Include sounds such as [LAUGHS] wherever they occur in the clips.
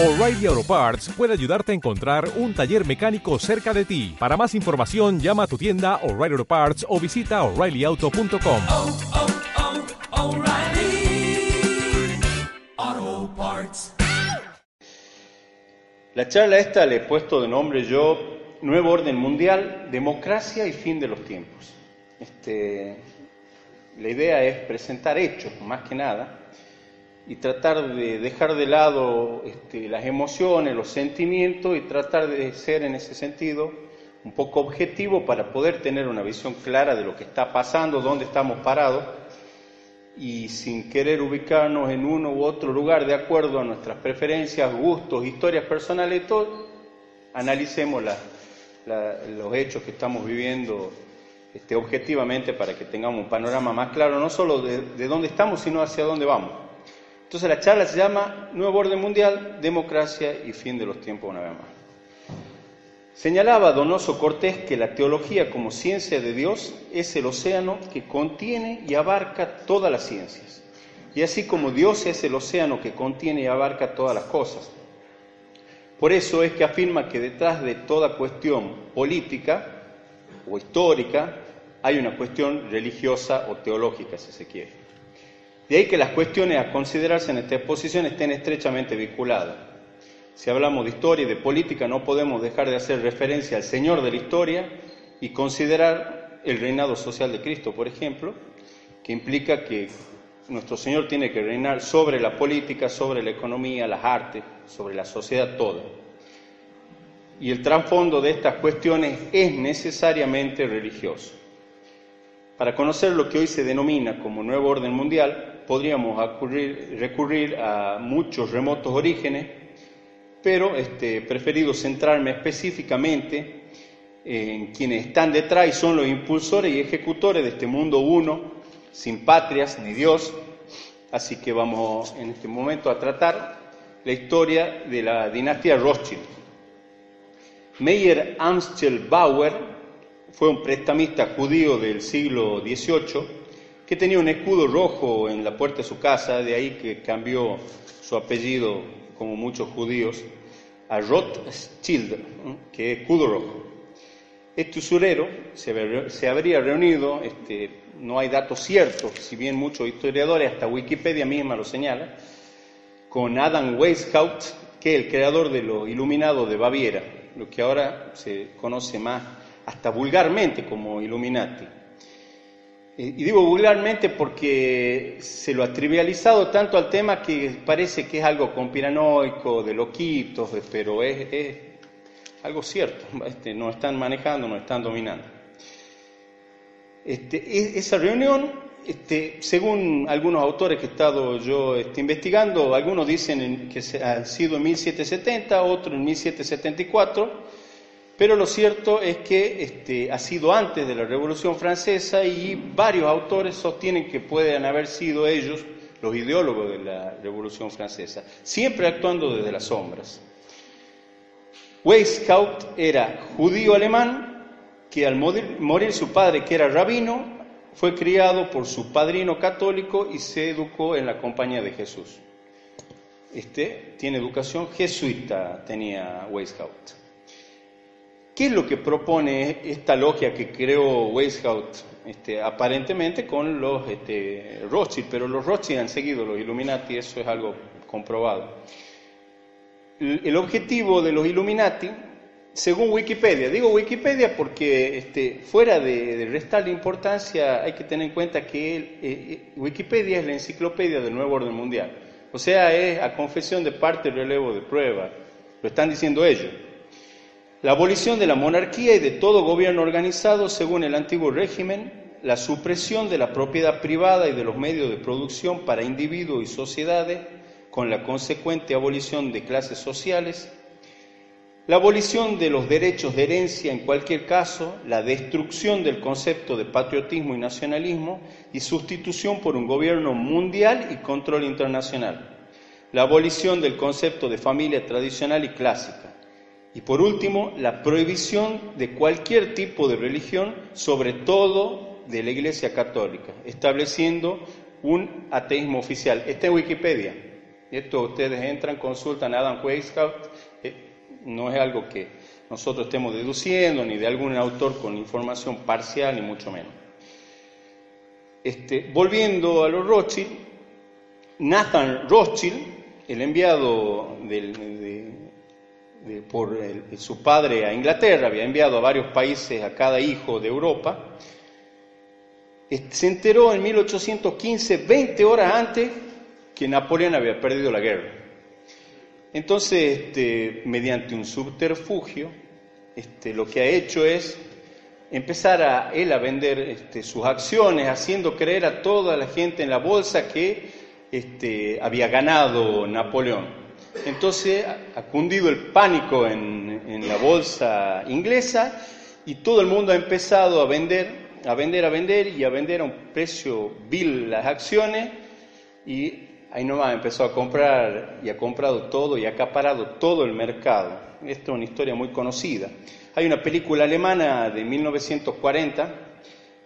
O'Reilly Auto Parts puede ayudarte a encontrar un taller mecánico cerca de ti. Para más información, llama a tu tienda O'Reilly Auto Parts o visita oreillyauto.com. oh, oh, O'Reilly Auto Parts. La charla esta le he puesto de nombre yo Nuevo Orden Mundial, Democracia y Fin de los Tiempos. Este, la idea es presentar hechos, más que nada, y tratar de dejar de lado este, las emociones, los sentimientos y tratar de ser en ese sentido un poco objetivo para poder tener una visión clara de lo que está pasando, dónde estamos parados y sin querer ubicarnos en uno u otro lugar de acuerdo a nuestras preferencias, gustos, historias personales, todo, analicemos los hechos que estamos viviendo este, objetivamente para que tengamos un panorama más claro, no solo de dónde estamos, sino hacia dónde vamos. Entonces la charla se llama Nuevo Orden Mundial, Democracia y Fin de los Tiempos una vez más. Señalaba Donoso Cortés que la teología como ciencia de Dios es el océano que contiene y abarca todas las ciencias. Y así como Dios es el océano que contiene y abarca todas las cosas. Por eso es que afirma que detrás de toda cuestión política o histórica hay una cuestión religiosa o teológica, si se quiere. De ahí que las cuestiones a considerarse en esta exposición estén estrechamente vinculadas. Si hablamos de historia y de política, no podemos dejar de hacer referencia al Señor de la historia y considerar el reinado social de Cristo, por ejemplo, que implica que nuestro Señor tiene que reinar sobre la política, sobre la economía, las artes, sobre la sociedad toda. Y el trasfondo de estas cuestiones es necesariamente religioso. Para conocer lo que hoy se denomina como nuevo orden mundial, podríamos recurrir a muchos remotos orígenes, pero este, preferido centrarme específicamente en quienes están detrás y son los impulsores y ejecutores de este mundo uno, sin patrias ni Dios. Así que vamos en este momento a tratar la historia de la dinastía Rothschild. Meyer Amschel Bauer fue un prestamista judío del siglo XVIII que tenía un escudo rojo en la puerta de su casa, de ahí que cambió su apellido, como muchos judíos, a Rothschild, que es escudo rojo. Este usurero se habría reunido, este, no hay datos ciertos, si bien muchos historiadores, hasta Wikipedia misma lo señala, con Adam Weishaupt, que es el creador de lo iluminado de Baviera, lo que ahora se conoce más hasta vulgarmente como Illuminati. Y digo vulgarmente porque se lo ha trivializado tanto al tema que parece que es algo conspiranoico, de loquitos, pero es, algo cierto. Este, nos están manejando, nos están dominando. Este, e- esa reunión, este, según algunos autores que he estado yo este, investigando, algunos dicen en- que se- ha sido en 1770, otros en 1774, pero lo cierto es que este, ha sido antes de la Revolución Francesa y varios autores sostienen que pueden haber sido ellos los ideólogos de la Revolución Francesa, siempre actuando desde las sombras. Weishaupt era judío alemán que al morir, su padre, que era rabino, fue criado por su padrino católico y se educó en la compañía de Jesús. Este tiene educación jesuita, tenía Weishaupt. ¿Qué es lo que propone esta logia que creó Weishaupt? Este, aparentemente con los este, Rothschild, pero los Rothschild han seguido los Illuminati, eso es algo comprobado. El objetivo de los Illuminati, según Wikipedia, digo Wikipedia porque este, fuera de, de restarle importancia hay que tener en cuenta que eh, eh, Wikipedia es la enciclopedia del nuevo orden mundial. O sea, es a confesión de parte, relevo de prueba. Lo están diciendo ellos. La abolición de la monarquía y de todo gobierno organizado según el antiguo régimen, la supresión de la propiedad privada y de los medios de producción para individuos y sociedades, con la consecuente abolición de clases sociales, la abolición de los derechos de herencia en cualquier caso, la destrucción del concepto de patriotismo y nacionalismo y sustitución por un gobierno mundial y control internacional, la abolición del concepto de familia tradicional y clásica, y por último, la prohibición de cualquier tipo de religión, sobre todo de la Iglesia Católica, estableciendo un ateísmo oficial. Está en Wikipedia. Esto ustedes entran, consultan Adam Weishaupt, eh, no es algo que nosotros estemos deduciendo, ni de algún autor con información parcial, ni mucho menos. Este, volviendo a los Rothschild, Nathan Rothschild, el enviado por su padre a Inglaterra, había enviado a varios países a cada hijo de Europa, se enteró en 1815, 20 horas antes, que Napoleón había perdido la guerra. Entonces, este, mediante un subterfugio, este, lo que ha hecho es empezar a él a vender este, sus acciones, haciendo creer a toda la gente en la bolsa que este, había ganado Napoleón. Entonces ha cundido el pánico en, en, la bolsa inglesa y todo el mundo ha empezado a vender, a vender, a vender y a vender a un precio vil las acciones y ahí nomás empezó a comprar y ha comprado todo y ha acaparado todo el mercado. Esta es una historia muy conocida. Hay una película alemana de 1940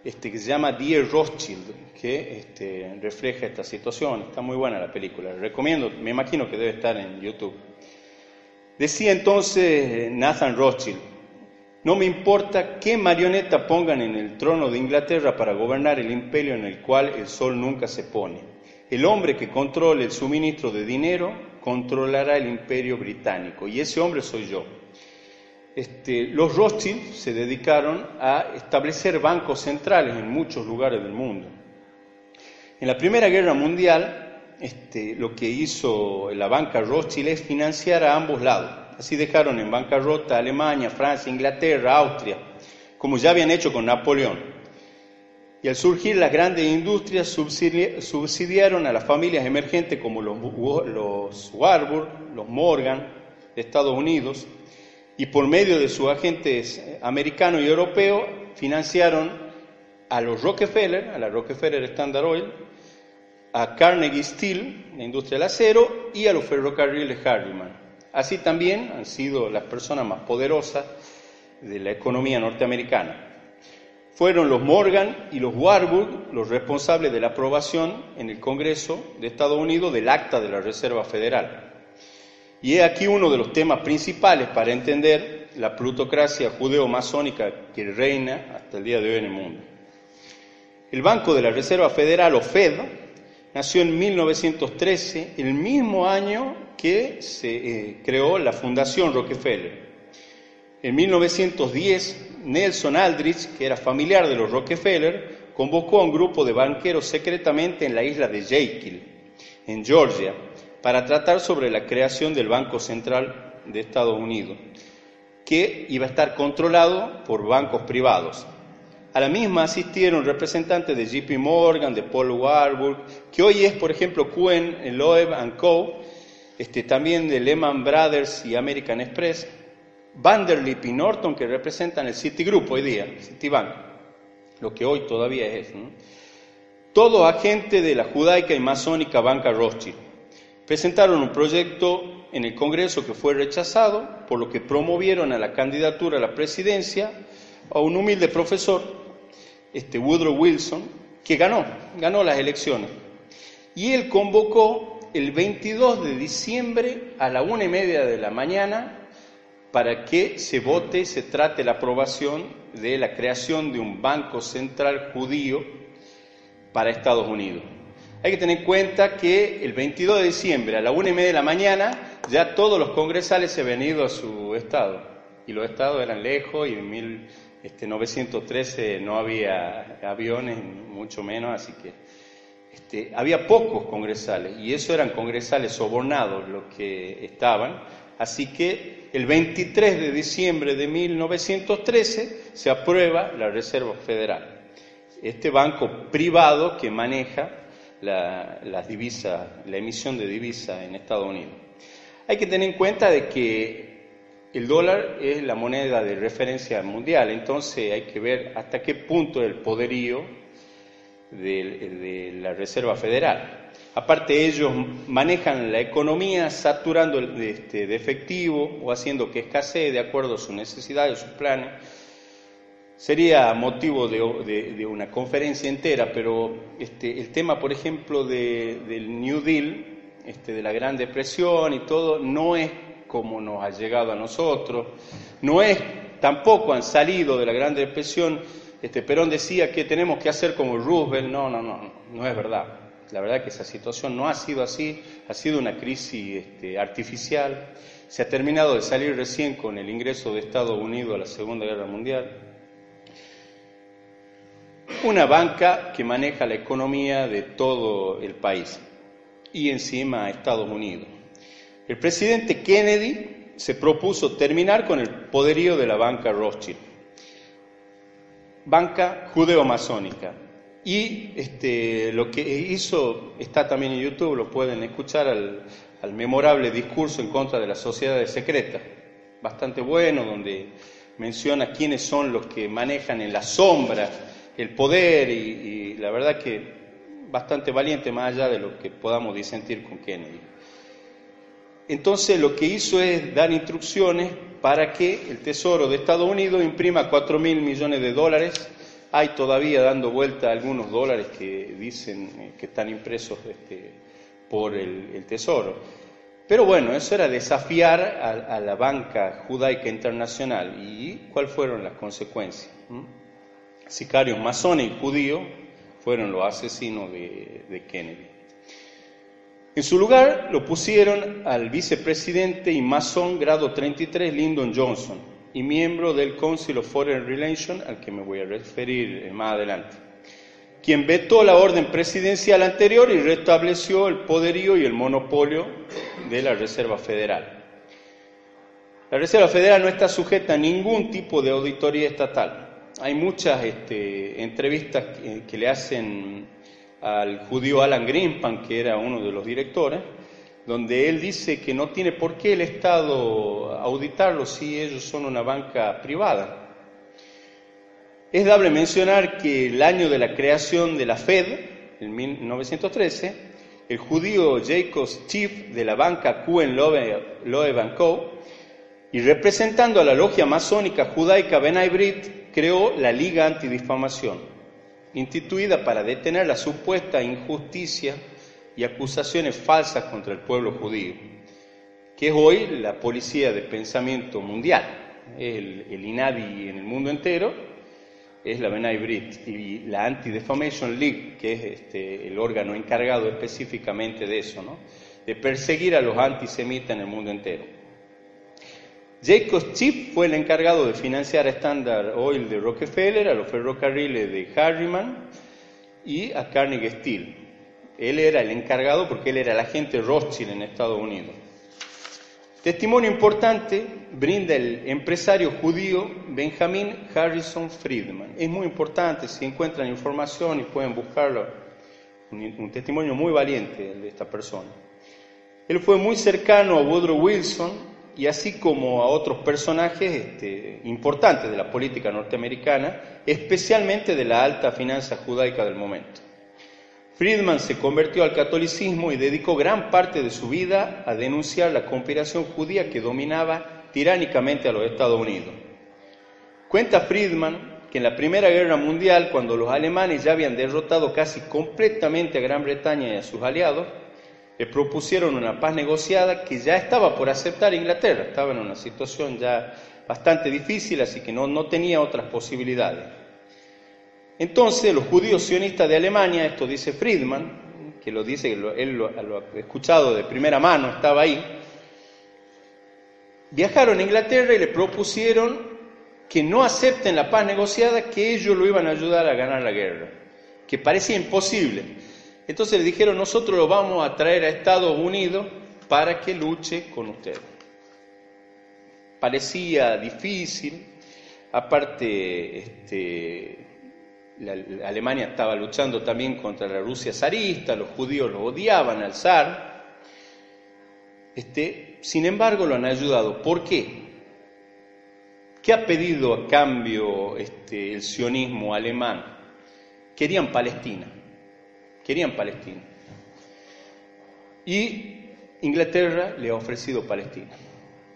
este, que se llama Dear Rothschild, que este, refleja esta situación. Está muy buena la película. recomiendo, me imagino que debe estar en YouTube. Decía entonces Nathan Rothschild, no me importa qué marioneta pongan en el trono de Inglaterra para gobernar el imperio en el cual el sol nunca se pone. El hombre que controle el suministro de dinero controlará el imperio británico y ese hombre soy yo. Este, los Rothschild se dedicaron a establecer bancos centrales en muchos lugares del mundo. En la Primera Guerra Mundial, este, lo que hizo la banca Rothschild es financiar a ambos lados. Así dejaron en bancarrota Alemania, Francia, Inglaterra, Austria, como ya habían hecho con Napoleón. Y al surgir las grandes industrias subsidiaron a las familias emergentes como los, los Warburg, los Morgan de Estados Unidos, y por medio de sus agentes americanos y europeos financiaron a los Rockefeller, a la Rockefeller Standard Oil, a Carnegie Steel, la industria del acero, y a los ferrocarriles Harriman. Así también han sido las personas más poderosas de la economía norteamericana. Fueron los Morgan y los Warburg los responsables de la aprobación en el Congreso de Estados Unidos del Acta de la Reserva Federal. Y es aquí uno de los temas principales para entender la plutocracia judeo-masónica que reina hasta el día de hoy en el mundo. El Banco de la Reserva Federal, o Fed, nació en 1913, el mismo año que se eh, creó la Fundación Rockefeller. En 1910, Nelson Aldrich, que era familiar de los Rockefeller, convocó a un grupo de banqueros secretamente en la isla de Jekyll, en Georgia, para tratar sobre la creación del Banco Central de Estados Unidos, que iba a estar controlado por bancos privados. A la misma asistieron representantes de JP Morgan, de Paul Warburg, que hoy es, por ejemplo, Cohen, Loeb Co., este, también de Lehman Brothers y American Express, Vanderlip y Norton que representan el Citigroup hoy día, Citibank, lo que hoy todavía es. Todo agente de la judaica y masónica banca Rothschild. Presentaron un proyecto en el Congreso que fue rechazado, por lo que promovieron a la candidatura a la presidencia a un humilde profesor, este Woodrow Wilson, que ganó, ganó las elecciones. Y él convocó el 22 de diciembre a la una y media de la mañana para que se vote y se trate la aprobación de la creación de un banco central judío para Estados Unidos. Hay que tener en cuenta que el 22 de diciembre a la una y media de la mañana ya todos los congresales se habían ido a su estado. Y los estados eran lejos y en 1913 este, no había aviones, mucho menos, así que este, había pocos congresales. Y eso eran congresales sobornados los que estaban. Así que el 23 de diciembre de 1913 se aprueba la Reserva Federal, este banco privado que maneja la, la emisión de divisas en Estados Unidos. Hay que tener en cuenta de que el dólar es la moneda de referencia mundial, entonces hay que ver hasta qué punto el poderío de la Reserva Federal. Aparte ellos manejan la economía saturando este, de efectivo o haciendo que escasee de acuerdo a sus necesidades, sus planes. Sería motivo de, una conferencia entera, pero este, el tema, por ejemplo, del New Deal este, de la Gran Depresión y todo, no es como nos ha llegado a nosotros, no es, tampoco han salido de la Gran Depresión. Este, Perón decía que tenemos que hacer como Roosevelt, no, no, no, no es verdad. La verdad que esa situación no ha sido así, ha sido una crisis este, artificial. Se ha terminado de salir recién con el ingreso de Estados Unidos a la Segunda Guerra Mundial. Una banca que maneja la economía de todo el país y encima Estados Unidos. El presidente Kennedy se propuso terminar con el poderío de la banca Rothschild, banca judeo-masónica. Y este, lo que hizo está también en YouTube, lo pueden escuchar al memorable discurso en contra de las sociedades secretas, bastante bueno, donde menciona quiénes son los que manejan en la sombra el poder y, la verdad que bastante valiente más allá de lo que podamos disentir con Kennedy. Entonces lo que hizo es dar instrucciones para que el Tesoro de Estados Unidos imprima 4 mil millones de dólares. Hay todavía dando vuelta algunos dólares que dicen eh, que están impresos este, por el, Tesoro. Pero bueno, eso era desafiar a, a, la banca judaica internacional. ¿Y cuáles fueron las consecuencias? ¿Mm? Sicarios masones y judíos fueron los asesinos de, Kennedy. En su lugar lo pusieron al vicepresidente y masón grado 33 Lyndon Johnson y miembro del Council of Foreign Relations, al que me voy a referir más adelante, quien vetó la orden presidencial anterior y restableció el poderío y el monopolio de la Reserva Federal. La Reserva Federal no está sujeta a ningún tipo de auditoría estatal. Hay muchas este, entrevistas que, le hacen al judío Alan Greenspan, que era uno de los directores, donde él dice que no tiene por qué el Estado auditarlo si ellos son una banca privada. Es dable mencionar que el año de la creación de la Fed, en 1913, el judío Jacob Schiff de la banca Cohen Loeb Co. y representando a la logia masónica judaica Benay Brit, creó la Liga Antidifamación instituida para detener la supuesta injusticia y acusaciones falsas contra el pueblo judío, que es hoy la policía de pensamiento mundial, el, el INADI en el mundo entero, es la Benay Brit, y la Anti-Defamation League, que es este, el órgano encargado específicamente de eso, ¿no? de perseguir a los antisemitas en el mundo entero. Jacob Chip fue el encargado de financiar a Standard Oil de Rockefeller, a los ferrocarriles de Harriman y a Carnegie Steel. Él era el encargado porque él era el agente Rothschild en Estados Unidos. Testimonio importante brinda el empresario judío Benjamin Harrison Friedman. Es muy importante, si encuentran información y pueden buscarlo, un, un testimonio muy valiente de esta persona. Él fue muy cercano a Woodrow Wilson y así como a otros personajes este, importantes de la política norteamericana, especialmente de la alta finanza judaica del momento. Friedman se convirtió al catolicismo y dedicó gran parte de su vida a denunciar la conspiración judía que dominaba tiránicamente a los Estados Unidos. Cuenta Friedman que en la Primera Guerra Mundial, cuando los alemanes ya habían derrotado casi completamente a Gran Bretaña y a sus aliados, le propusieron una paz negociada que ya estaba por aceptar Inglaterra, estaba en una situación ya bastante difícil, así que no, no tenía otras posibilidades. Entonces los judíos sionistas de Alemania, esto dice Friedman, que lo dice, él lo, lo ha escuchado de primera mano, estaba ahí, viajaron a Inglaterra y le propusieron que no acepten la paz negociada, que ellos lo iban a ayudar a ganar la guerra, que parecía imposible. Entonces le dijeron, nosotros lo vamos a traer a Estados Unidos para que luche con ustedes. Parecía difícil, aparte este, Alemania estaba luchando también contra la Rusia zarista, los judíos lo odiaban al zar. Este, sin embargo, lo han ayudado. ¿Por qué? ¿Qué ha pedido a cambio este, el sionismo alemán? Querían Palestina querían Palestina. Y Inglaterra le ha ofrecido Palestina.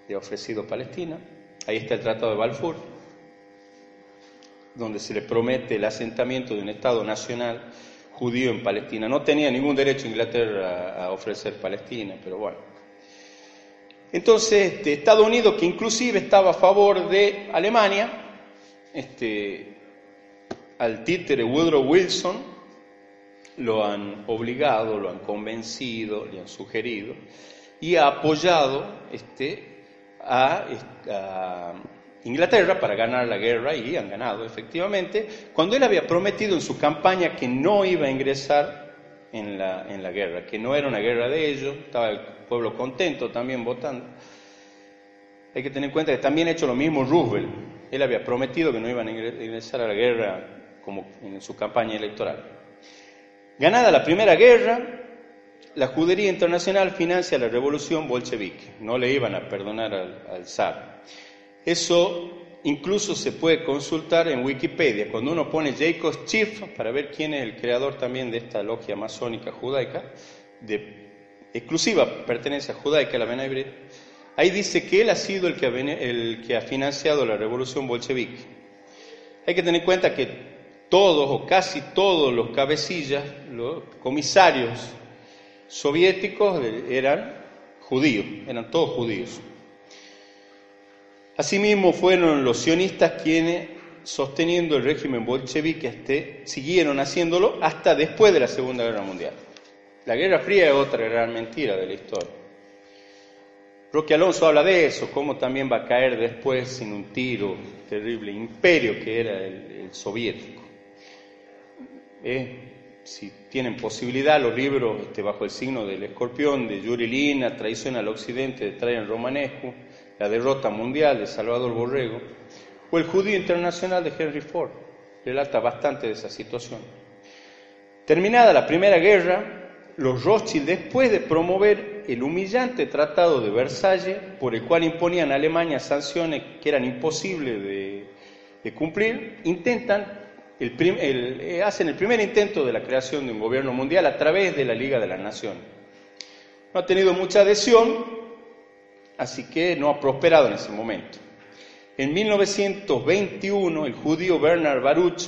Le ha ofrecido Palestina. Ahí está el Tratado de Balfour, donde se le promete el asentamiento de un Estado nacional judío en Palestina. No tenía ningún derecho Inglaterra a, ofrecer Palestina, pero bueno. Entonces, este, Estados Unidos, que inclusive estaba a favor de Alemania, este, al títere Woodrow Wilson, lo han obligado, lo han convencido, le han sugerido y ha apoyado este, a, Inglaterra para ganar la guerra y han ganado efectivamente, cuando él había prometido en su campaña que no iba a ingresar en la, en la guerra, que no era una guerra de ellos, estaba el pueblo contento también votando. Hay que tener en cuenta que también ha hecho lo mismo Roosevelt. Él había prometido que no iban a ingresar a la guerra como en su campaña electoral. Ganada la Primera Guerra, la judería internacional financia la revolución bolchevique. No le iban a perdonar al, al zar. Eso incluso se puede consultar en Wikipedia. Cuando uno pone Jacob Chief para ver quién es el creador también de esta logia masónica judaica, de exclusiva pertenencia judaica, la Bene ahí dice que él ha sido el que ha, el que ha financiado la revolución bolchevique. Hay que tener en cuenta que todos o casi todos los cabecillas, los comisarios soviéticos eran judíos, eran todos judíos. Asimismo fueron los sionistas quienes, sosteniendo el régimen bolchevique, este, siguieron haciéndolo hasta después de la Segunda Guerra Mundial. La Guerra Fría es otra gran mentira de la historia. Roque Alonso habla de eso, cómo también va a caer después sin un tiro terrible imperio que era el, soviético. Eh, si tienen posibilidad, los libros este, bajo el signo del escorpión de Yuri Lina, Traición al Occidente de Trajan Romanescu, la derrota mundial de Salvador Borrego, o el judío internacional de Henry Ford. Relata bastante de esa situación. Terminada la Primera Guerra, los Rothschild, después de promover el humillante Tratado de Versalles, por el cual imponían a Alemania sanciones que eran imposibles de, cumplir, intentan eh, hacen el primer intento de la creación de un gobierno mundial a través de la Liga de las Naciones. No ha tenido mucha adhesión, así que no ha prosperado en ese momento. En 1921, el judío Bernard Baruch,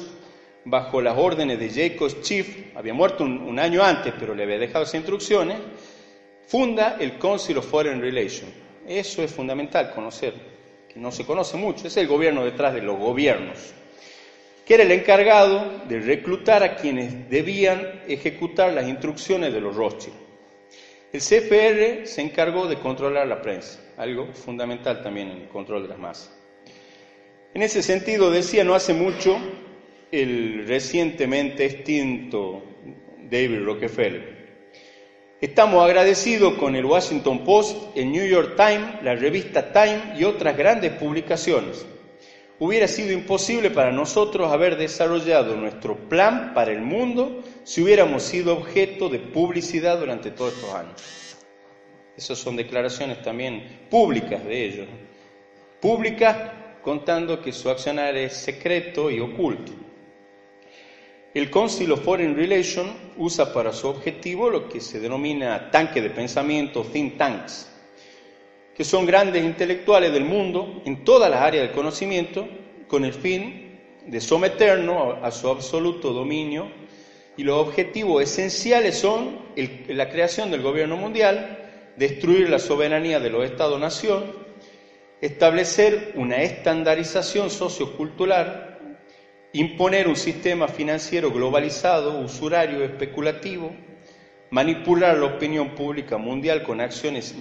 bajo las órdenes de Jacob Schiff, había muerto un, año antes, pero le había dejado esas instrucciones, funda el Council of Foreign Relations. Eso es fundamental conocer, que no se conoce mucho, es el gobierno detrás de los gobiernos, que era el encargado de reclutar a quienes debían ejecutar las instrucciones de los Rothschild. El CFR se encargó de controlar la prensa, algo fundamental también en el control de las masas. En ese sentido, decía no hace mucho el recientemente extinto David Rockefeller. Estamos agradecidos con el Washington Post, el New York Times, la revista Time y otras grandes publicaciones. Hubiera sido imposible para nosotros haber desarrollado nuestro plan para el mundo si hubiéramos sido objeto de publicidad durante todos estos años. Esas son declaraciones también públicas de ellos. Públicas contando que su accionar es secreto y oculto. El Council of Foreign Relations usa para su objetivo lo que se denomina tanque de pensamiento, think tanks, que son grandes intelectuales del mundo en todas las áreas del conocimiento, con el fin de someternos a su absoluto dominio. Y los objetivos esenciales son la creación del gobierno mundial, destruir la soberanía de los Estados-nación, establecer una estandarización sociocultural, imponer un sistema financiero globalizado, usurario, especulativo, manipular la opinión pública mundial con acciones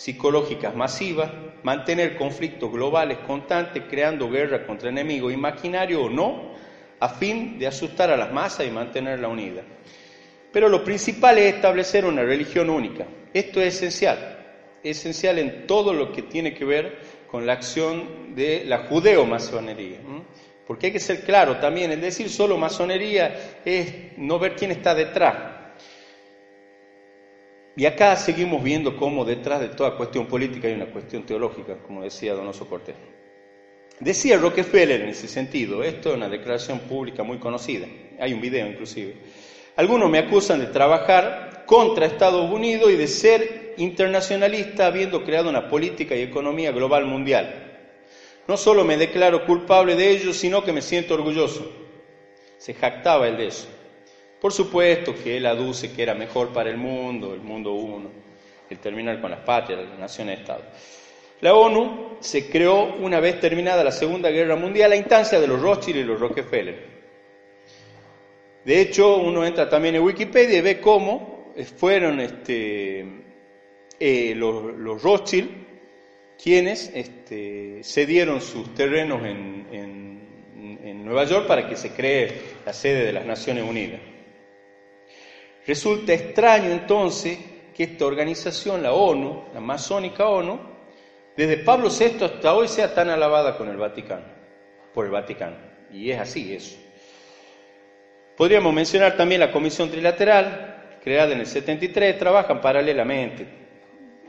psicológicas masivas, mantener conflictos globales constantes, creando guerra contra enemigos imaginarios o no, a fin de asustar a las masas y mantenerla unida. Pero lo principal es establecer una religión única. Esto es esencial, esencial en todo lo que tiene que ver con la acción de la judeo-masonería. Porque hay que ser claro también, el decir solo masonería es no ver quién está detrás. Y acá seguimos viendo cómo detrás de toda cuestión política hay una cuestión teológica, como decía Donoso Cortés. Decía Rockefeller en ese sentido, esto es una declaración pública muy conocida, hay un video inclusive. Algunos me acusan de trabajar contra Estados Unidos y de ser internacionalista habiendo creado una política y economía global mundial. No solo me declaro culpable de ello, sino que me siento orgulloso. Se jactaba el de eso. Por supuesto que él aduce que era mejor para el mundo, el mundo uno, el terminar con las patrias, las naciones-estado. La ONU se creó una vez terminada la Segunda Guerra Mundial a instancia de los Rothschild y los Rockefeller. De hecho, uno entra también en Wikipedia y ve cómo fueron este, eh, los, Rothschild quienes este, cedieron sus terrenos en, en, en Nueva York para que se cree la sede de las Naciones Unidas. Resulta extraño entonces que esta organización, la ONU, la masónica ONU, desde Pablo VI hasta hoy sea tan alabada con el Vaticano, por el Vaticano. Y es así eso. Podríamos mencionar también la Comisión Trilateral, creada en el 73, trabajan paralelamente.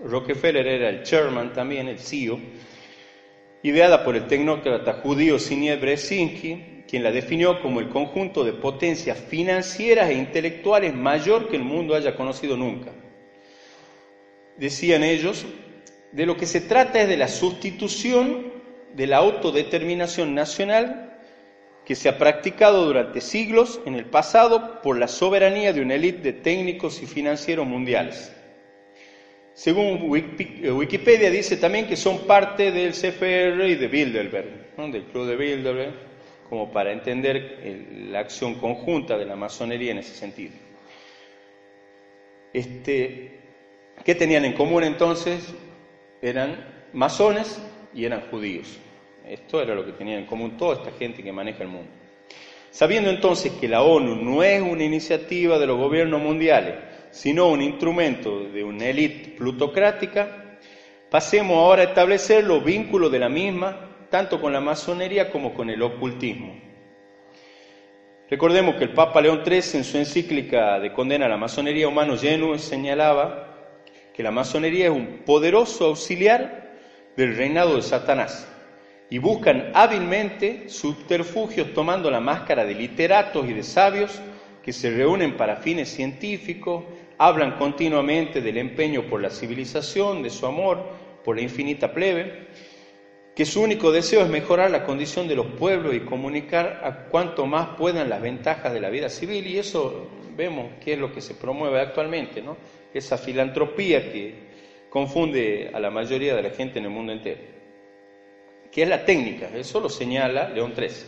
Rockefeller era el chairman también, el CEO, ideada por el tecnócrata judío Sinie Brzezinski, quien la definió como el conjunto de potencias financieras e intelectuales mayor que el mundo haya conocido nunca. Decían ellos, de lo que se trata es de la sustitución de la autodeterminación nacional que se ha practicado durante siglos en el pasado por la soberanía de una élite de técnicos y financieros mundiales. Según Wikipedia dice también que son parte del CFR y de Bilderberg, del Club de Bilderberg, como para entender la acción conjunta de la masonería en ese sentido. Este, ¿Qué tenían en común entonces? Eran masones y eran judíos. Esto era lo que tenían en común toda esta gente que maneja el mundo. Sabiendo entonces que la ONU no es una iniciativa de los gobiernos mundiales, sino un instrumento de una élite plutocrática, pasemos ahora a establecer los vínculos de la misma, tanto con la masonería como con el ocultismo. Recordemos que el Papa León XIII en su encíclica de condena a la masonería humano lleno señalaba que la masonería es un poderoso auxiliar del reinado de Satanás y buscan hábilmente subterfugios tomando la máscara de literatos y de sabios que se reúnen para fines científicos, hablan continuamente del empeño por la civilización, de su amor por la infinita plebe, que su único deseo es mejorar la condición de los pueblos y comunicar a cuanto más puedan las ventajas de la vida civil, y eso vemos que es lo que se promueve actualmente, ¿no? esa filantropía que confunde a la mayoría de la gente en el mundo entero que es la técnica, eso lo señala León XIII.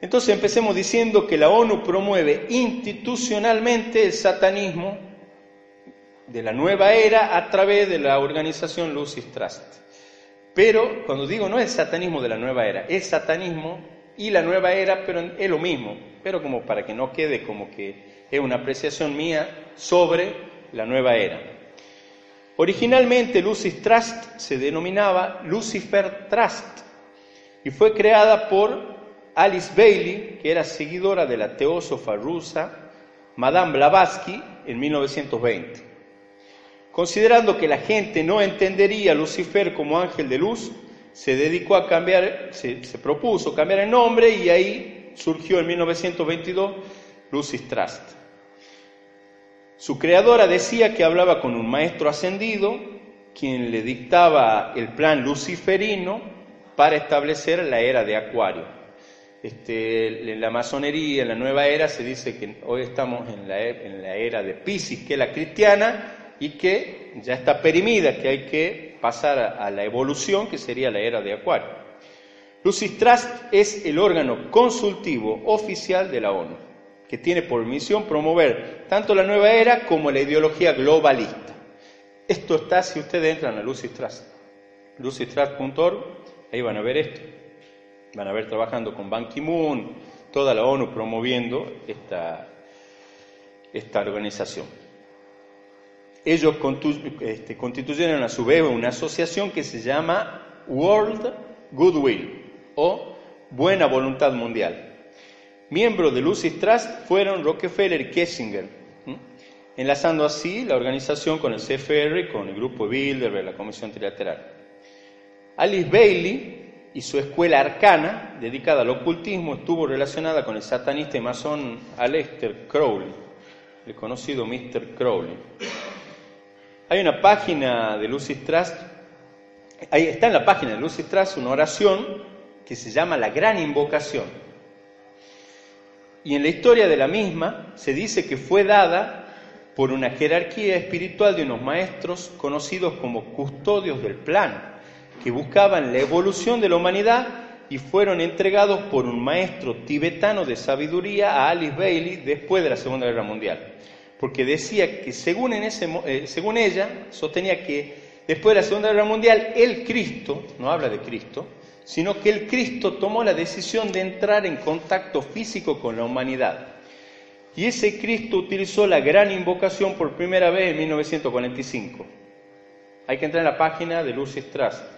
Entonces empecemos diciendo que la ONU promueve institucionalmente el satanismo de la nueva era a través de la organización Lucis Trust. Pero cuando digo no es satanismo de la nueva era, es satanismo y la nueva era, pero es lo mismo, pero como para que no quede como que es una apreciación mía sobre la nueva era. Originalmente Lucis Trust se denominaba Lucifer Trust y fue creada por Alice Bailey, que era seguidora de la teósofa rusa Madame Blavatsky en 1920. Considerando que la gente no entendería a Lucifer como ángel de luz, se dedicó a cambiar, se, propuso cambiar el nombre y ahí surgió en 1922 Lucis Trust. Su creadora decía que hablaba con un maestro ascendido, quien le dictaba el plan luciferino para establecer la era de Acuario. Este, en la masonería, en la nueva era, se dice que hoy estamos en la, en la era de Pisces, que es la cristiana, y que ya está perimida, que hay que pasar a, la evolución, que sería la era de Acuario. Lucis Trust es el órgano consultivo oficial de la ONU que tiene por misión promover tanto la nueva era como la ideología globalista. Esto está si ustedes entran a Lucy Trust, lucytrust.org, ahí van a ver esto. Van a ver trabajando con Ban Ki-moon, toda la ONU promoviendo esta, esta organización. Ellos este, constituyeron a su vez una asociación que se llama World Goodwill o Buena Voluntad Mundial. Miembros de Lucis Trust fueron Rockefeller y Kessinger, enlazando así la organización con el CFR, con el grupo Bilderberg, la Comisión Trilateral. Alice Bailey y su escuela arcana, dedicada al ocultismo, estuvo relacionada con el satanista y masón Aleister Crowley, el conocido Mr. Crowley. Hay una página de Lucis Trust, ahí está en la página de Lucis Trust una oración que se llama La Gran Invocación y en la historia de la misma se dice que fue dada por una jerarquía espiritual de unos maestros conocidos como custodios del plan, que buscaban la evolución de la humanidad y fueron entregados por un maestro tibetano de sabiduría a Alice Bailey después de la Segunda Guerra Mundial. Porque decía que eh, según ella, sostenía que después de la Segunda Guerra Mundial, el Cristo, no habla de Cristo, sino que el Cristo tomó la decisión de entrar en contacto físico con la humanidad. Y ese Cristo utilizó la gran invocación por primera vez en 1945. Hay que entrar en la página de Lucy Strass.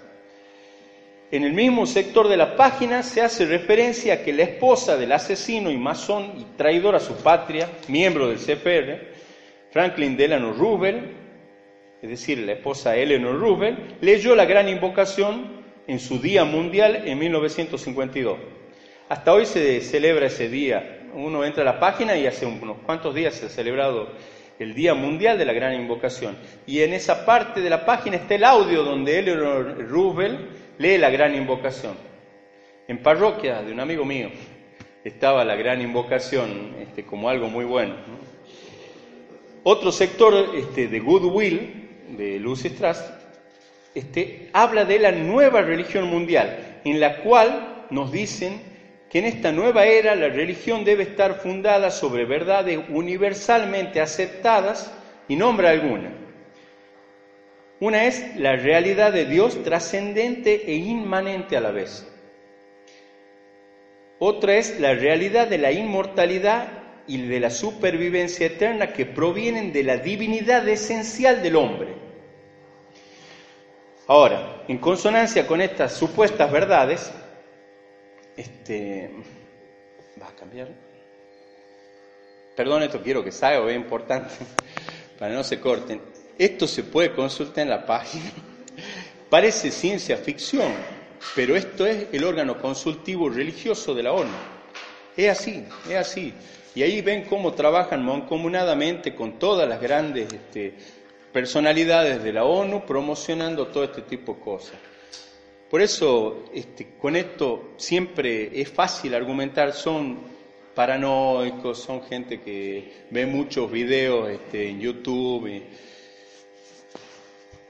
En el mismo sector de la página se hace referencia a que la esposa del asesino y masón y traidor a su patria, miembro del CPR, Franklin Delano Roosevelt, es decir, la esposa Eleanor Roosevelt, leyó la gran invocación en su Día Mundial en 1952. Hasta hoy se celebra ese día. Uno entra a la página y hace unos cuantos días se ha celebrado el Día Mundial de la Gran Invocación. Y en esa parte de la página está el audio donde Eleanor Roosevelt lee la Gran Invocación. En parroquia de un amigo mío estaba la Gran Invocación este, como algo muy bueno. Otro sector este, de Goodwill, de Lucy Strass, este, habla de la nueva religión mundial, en la cual nos dicen que en esta nueva era la religión debe estar fundada sobre verdades universalmente aceptadas y nombra alguna. Una es la realidad de Dios trascendente e inmanente a la vez. Otra es la realidad de la inmortalidad y de la supervivencia eterna que provienen de la divinidad esencial del hombre. Ahora, en consonancia con estas supuestas verdades, este, ¿va a cambiar? Perdón, esto quiero que salga, es importante, [LAUGHS] para no se corten. Esto se puede consultar en la página. [LAUGHS] Parece ciencia ficción, pero esto es el órgano consultivo religioso de la ONU. Es así, es así. Y ahí ven cómo trabajan mancomunadamente con todas las grandes este, personalidades de la ONU promocionando todo este tipo de cosas. Por eso, este, con esto siempre es fácil argumentar, son paranoicos, son gente que ve muchos videos este, en YouTube.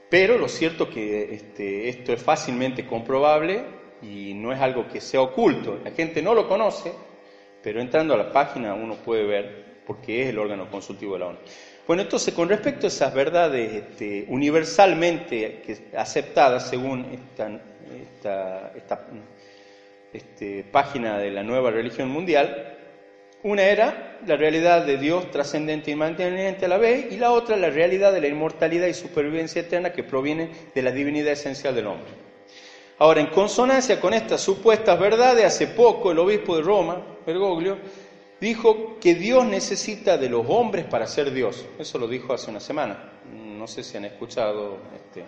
Pero lo cierto que este, esto es fácilmente comprobable y no es algo que sea oculto. La gente no lo conoce, pero entrando a la página uno puede ver porque es el órgano consultivo de la ONU. Bueno, entonces, con respecto a esas verdades este, universalmente aceptadas según esta, este, página de la nueva religión mundial, una era la realidad de Dios trascendente y manteniente a la vez, y la otra la realidad de la inmortalidad y supervivencia eterna que proviene de la divinidad esencial del hombre. Ahora, en consonancia con estas supuestas verdades, hace poco el obispo de Roma, Bergoglio, dijo que Dios necesita de los hombres para ser Dios. Eso lo dijo hace una semana. No sé si han escuchado. Este.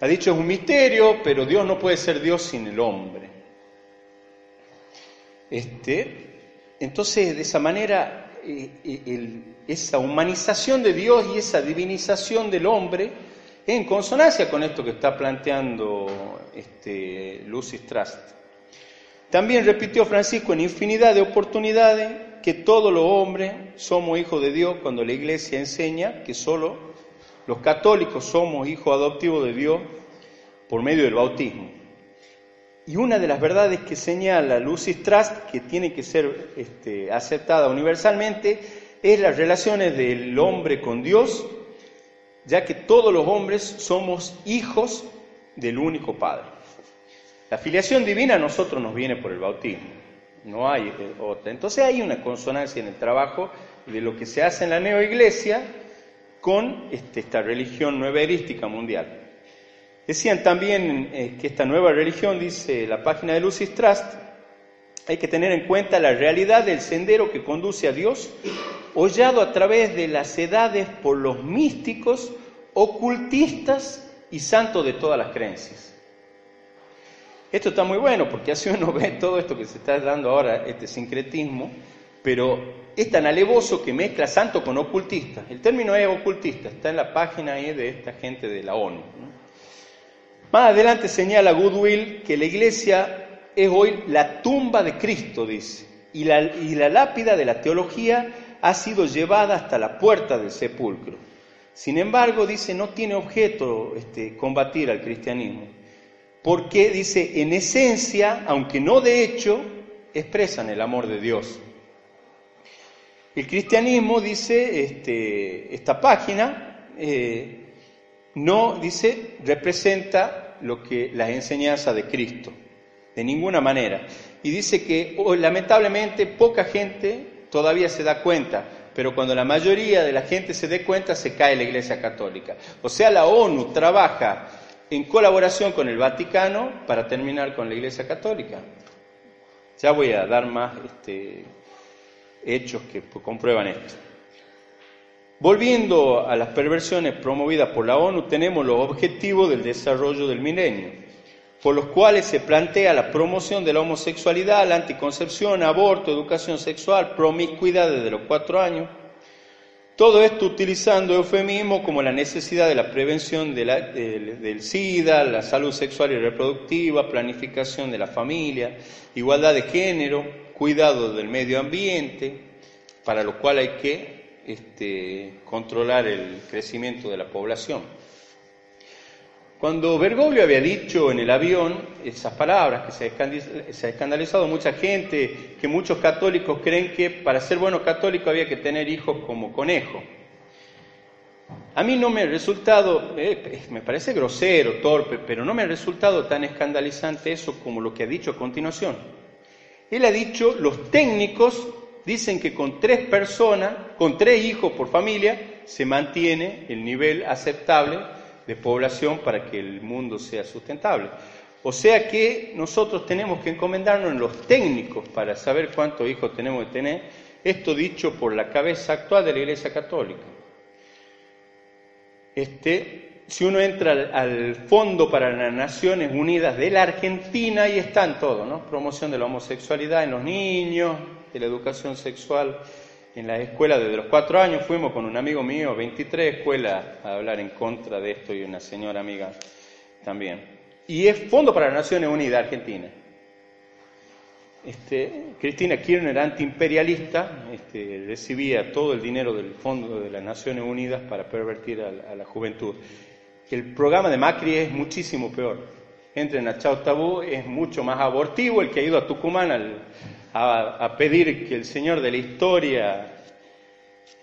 Ha dicho es un misterio, pero Dios no puede ser Dios sin el hombre. Este, entonces, de esa manera, eh, eh, esa humanización de Dios y esa divinización del hombre en consonancia con esto que está planteando este, Lucy Trust. También repitió Francisco en infinidad de oportunidades que todos los hombres somos hijos de Dios cuando la iglesia enseña que solo los católicos somos hijos adoptivos de Dios por medio del bautismo. Y una de las verdades que señala Lucy Trust, que tiene que ser este, aceptada universalmente, es las relaciones del hombre con Dios, ya que todos los hombres somos hijos del único Padre. La filiación divina a nosotros nos viene por el bautismo, no hay eh, otra. Entonces hay una consonancia en el trabajo de lo que se hace en la neoiglesia con este, esta religión nueva erística mundial. Decían también eh, que esta nueva religión, dice la página de Lucis Trust, hay que tener en cuenta la realidad del sendero que conduce a Dios, hollado a través de las edades por los místicos, ocultistas y santos de todas las creencias. Esto está muy bueno porque así uno [LAUGHS] ve todo esto que se está dando ahora, este sincretismo, pero es tan alevoso que mezcla santo con ocultista. El término es ocultista, está en la página ahí de esta gente de la ONU. Más adelante señala Goodwill que la iglesia es hoy la tumba de Cristo, dice, y la, y la lápida de la teología ha sido llevada hasta la puerta del sepulcro. Sin embargo, dice, no tiene objeto este, combatir al cristianismo, porque dice, en esencia, aunque no de hecho, expresan el amor de Dios. El cristianismo, dice este, esta página, eh, no, dice, representa lo que las enseñanzas de Cristo, de ninguna manera. Y dice que lamentablemente poca gente todavía se da cuenta, pero cuando la mayoría de la gente se dé cuenta se cae la Iglesia Católica. O sea, la ONU trabaja en colaboración con el Vaticano para terminar con la Iglesia Católica. Ya voy a dar más este, hechos que comprueban esto. Volviendo a las perversiones promovidas por la ONU, tenemos los objetivos del desarrollo del milenio, por los cuales se plantea la promoción de la homosexualidad, la anticoncepción, aborto, educación sexual, promiscuidad desde los cuatro años. Todo esto utilizando eufemismo como la necesidad de la prevención del SIDA, la salud sexual y reproductiva, planificación de la familia, igualdad de género, cuidado del medio ambiente, para lo cual hay que este, controlar el crecimiento de la población. Cuando Bergoglio había dicho en el avión esas palabras, que se ha escandalizado mucha gente, que muchos católicos creen que para ser bueno católico había que tener hijos como conejo. A mí no me ha resultado, eh, me parece grosero, torpe, pero no me ha resultado tan escandalizante eso como lo que ha dicho a continuación. Él ha dicho, los técnicos dicen que con tres personas, con tres hijos por familia, se mantiene el nivel aceptable de población para que el mundo sea sustentable. O sea que nosotros tenemos que encomendarnos en los técnicos para saber cuántos hijos tenemos que tener, esto dicho por la cabeza actual de la Iglesia Católica. Este, si uno entra al, Fondo para las Naciones Unidas de la Argentina, ahí están todos, ¿no? Promoción de la homosexualidad en los niños, de la educación sexual en las escuelas desde los cuatro años. Fuimos con un amigo mío, 23 escuelas, a hablar en contra de esto y una señora amiga también. Y es Fondo para las Naciones Unidas Argentina. Este, Cristina Kirchner, antiimperialista, este, recibía todo el dinero del Fondo de las Naciones Unidas para pervertir a, la juventud. El programa de Macri es muchísimo peor. Entren a Chao Tabú, es mucho más abortivo. El que ha ido a Tucumán al, a, pedir que el Señor de la historia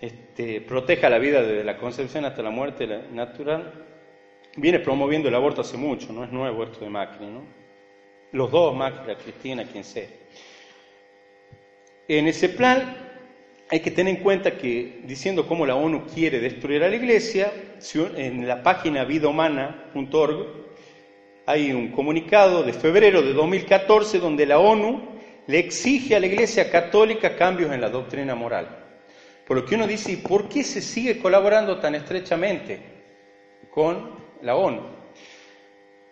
este, proteja la vida desde la concepción hasta la muerte natural, viene promoviendo el aborto hace mucho, no es nuevo esto de Macri, ¿no? Los dos, Macri, la Cristina, quien sea. En ese plan hay que tener en cuenta que, diciendo cómo la ONU quiere destruir a la Iglesia, en la página vidahumana.org hay un comunicado de febrero de 2014 donde la ONU le exige a la Iglesia Católica cambios en la doctrina moral. Por lo que uno dice, ¿y por qué se sigue colaborando tan estrechamente con la ONU?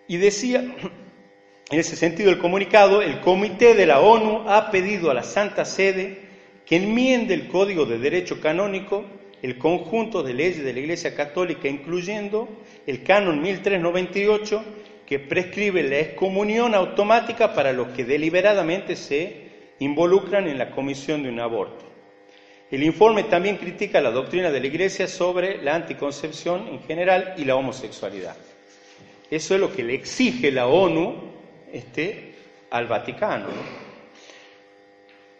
Y decía, en ese sentido, el comunicado, el Comité de la ONU ha pedido a la Santa Sede que enmiende el Código de Derecho Canónico, el conjunto de leyes de la Iglesia Católica, incluyendo el Canon 1398, que prescribe la excomunión automática para los que deliberadamente se involucran en la comisión de un aborto. El informe también critica la doctrina de la Iglesia sobre la anticoncepción en general y la homosexualidad. Eso es lo que le exige la ONU este, al Vaticano.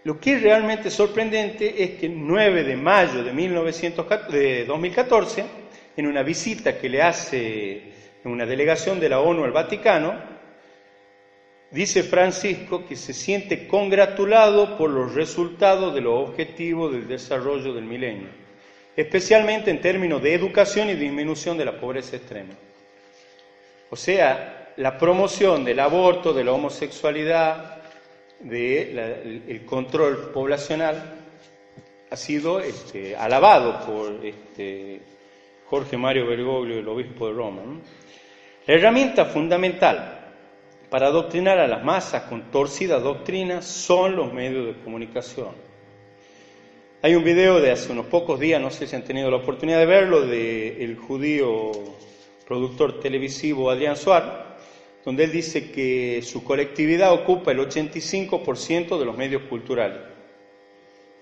Lo que es realmente sorprendente es que el 9 de mayo de, 1914, de 2014, en una visita que le hace en una delegación de la ONU al Vaticano, dice Francisco que se siente congratulado por los resultados de los objetivos del desarrollo del milenio, especialmente en términos de educación y disminución de la pobreza extrema. O sea, la promoción del aborto, de la homosexualidad, del control poblacional, ha sido este, alabado por este, Jorge Mario Bergoglio, el obispo de Roma. La herramienta fundamental para adoctrinar a las masas con torcida doctrina son los medios de comunicación. Hay un video de hace unos pocos días, no sé si han tenido la oportunidad de verlo, del judío productor televisivo Adrián Suar, donde él dice que su colectividad ocupa el 85% de los medios culturales.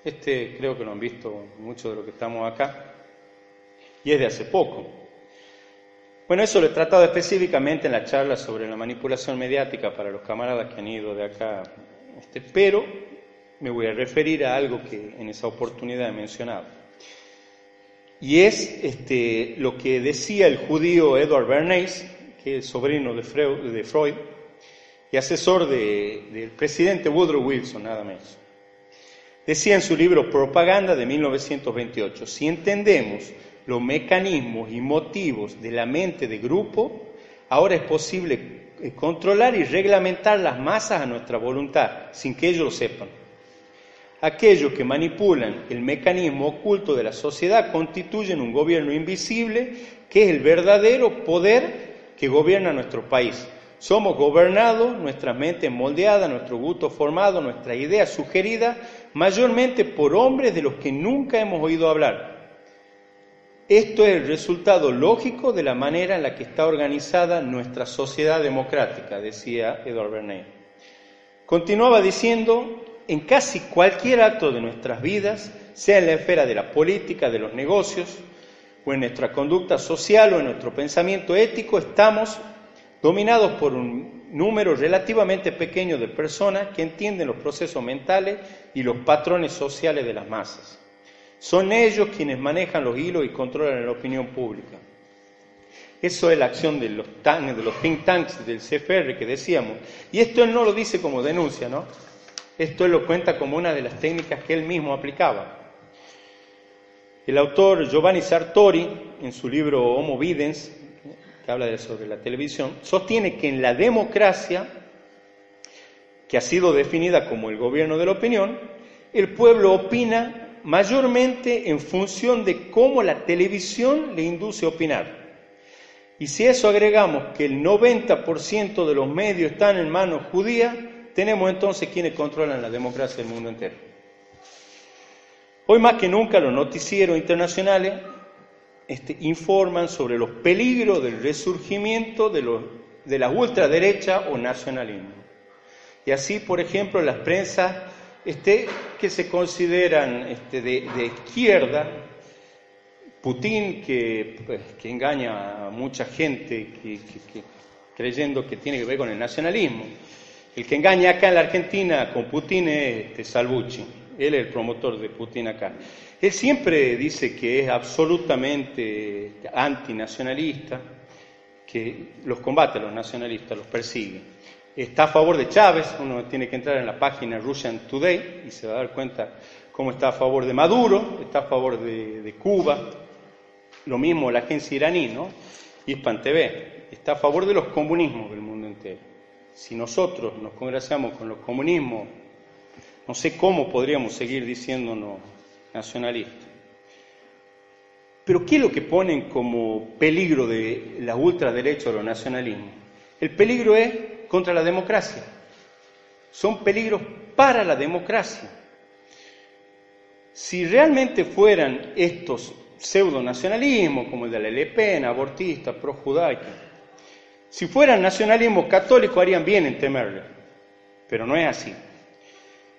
Este creo que lo han visto muchos de los que estamos acá. Y es de hace poco. Bueno, eso lo he tratado específicamente en la charla sobre la manipulación mediática para los camaradas que han ido de acá. Este, pero me voy a referir a algo que en esa oportunidad he mencionado. Y es este, lo que decía el judío Edward Bernays, que es sobrino de Freud, y asesor del presidente Woodrow Wilson, nada menos. Decía en su libro Propaganda de 1928, si entendemos los mecanismos y motivos de la mente de grupo, ahora es posible eh, controlar y reglamentar las masas a nuestra voluntad, sin que ellos lo sepan. Aquellos que manipulan el mecanismo oculto de la sociedad constituyen un gobierno invisible que es el verdadero poder que gobierna nuestro país. Somos gobernados, nuestras mentes moldeadas, nuestro gusto formado, nuestra idea sugerida, mayormente por hombres de los que nunca hemos oído hablar. Esto es el resultado lógico de la manera en la que está organizada nuestra sociedad democrática, decía Edward Bernays. Continuaba diciendo, en casi cualquier acto de nuestras vidas, sea en la esfera de la política, de los negocios, o en nuestra conducta social o en nuestro pensamiento ético, estamos dominados por un número relativamente pequeño de personas que entienden los procesos mentales y los patrones sociales de las masas. Son ellos quienes manejan los hilos y controlan la opinión pública. Eso es la acción de los, de los think tanks del CFR que decíamos. Y esto él no lo dice como denuncia, ¿no? Esto él lo cuenta como una de las técnicas que él mismo aplicaba. El autor Giovanni Sartori, en su libro Homo Videns, que habla sobre la televisión, sostiene que en la democracia, que ha sido definida como el gobierno de la opinión, el pueblo opina mayormente en función de cómo la televisión le induce a opinar. Y si eso agregamos que el 90% de los medios están en manos judías, tenemos entonces quienes controlan la democracia del mundo entero. Hoy más que nunca los noticieros internacionales este, informan sobre los peligros del resurgimiento de, los, de la ultraderecha o nacionalismo. Y así, por ejemplo, las prensas este, que se consideran este, de, izquierda, Putin, que, pues, que, engaña a mucha gente creyendo que tiene que ver con el nacionalismo. El que engaña acá en la Argentina con Putin es este, Salvucci, él es el promotor de Putin acá. Él siempre dice que es absolutamente antinacionalista, que los combate a los nacionalistas, los persigue. Está a favor de Chávez, uno tiene que entrar en la página Russian Today y se va a dar cuenta cómo está a favor de Maduro, está a favor de, Cuba, lo mismo la agencia iraní, ¿no? Hispan TV, está a favor de los comunismos del mundo entero. Si nosotros nos congraciamos con los comunismos, no sé cómo podríamos seguir diciéndonos nacionalista. Pero ¿qué es lo que ponen como peligro de la ultraderecha o los nacionalismos? El peligro es contra la democracia. Son peligros para la democracia. Si realmente fueran estos pseudo-nacionalismos, como el de la LP, abortista, pro-judaica, si fueran nacionalismo católico harían bien en temerle, pero no es así.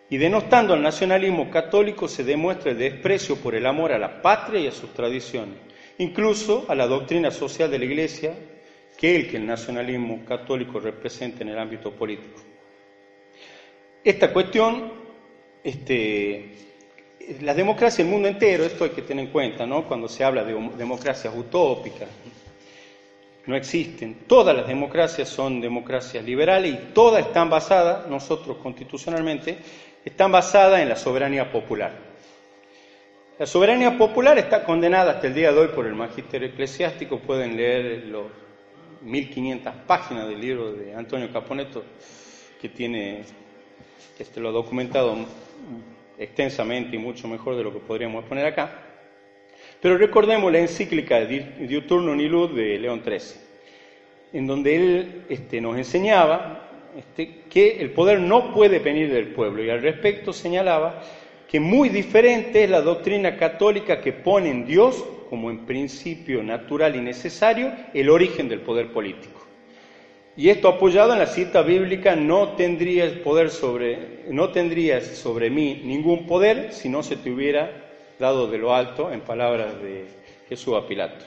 Y denostando al nacionalismo católico se demuestra el desprecio por el amor a la patria y a sus tradiciones, incluso a la doctrina social de la Iglesia, que el que el nacionalismo católico representa en el ámbito político. Esta cuestión, este, la democracia del mundo entero, esto hay que tener en cuenta, ¿no? Cuando se habla de democracias utópicas, no existen. Todas las democracias son democracias liberales y todas están basadas, nosotros constitucionalmente, están basadas en la soberanía popular. La soberanía popular está condenada hasta el día de hoy por el magisterio eclesiástico, pueden leer los 1500 páginas del libro de Antonio Caponeto, que tiene, este lo ha documentado extensamente y mucho mejor de lo que podríamos poner acá. Pero recordemos la encíclica Diuturno Nilud de León XIII, en donde él este, nos enseñaba este, que el poder no puede venir del pueblo y al respecto señalaba que muy diferente es la doctrina católica que pone en Dios como en principio natural y necesario el origen del poder político. Y esto apoyado en la cita bíblica, no tendrías poder sobre, no tendrías sobre mí ningún poder si no se te hubiera dado de lo alto, en palabras de Jesús a Pilato.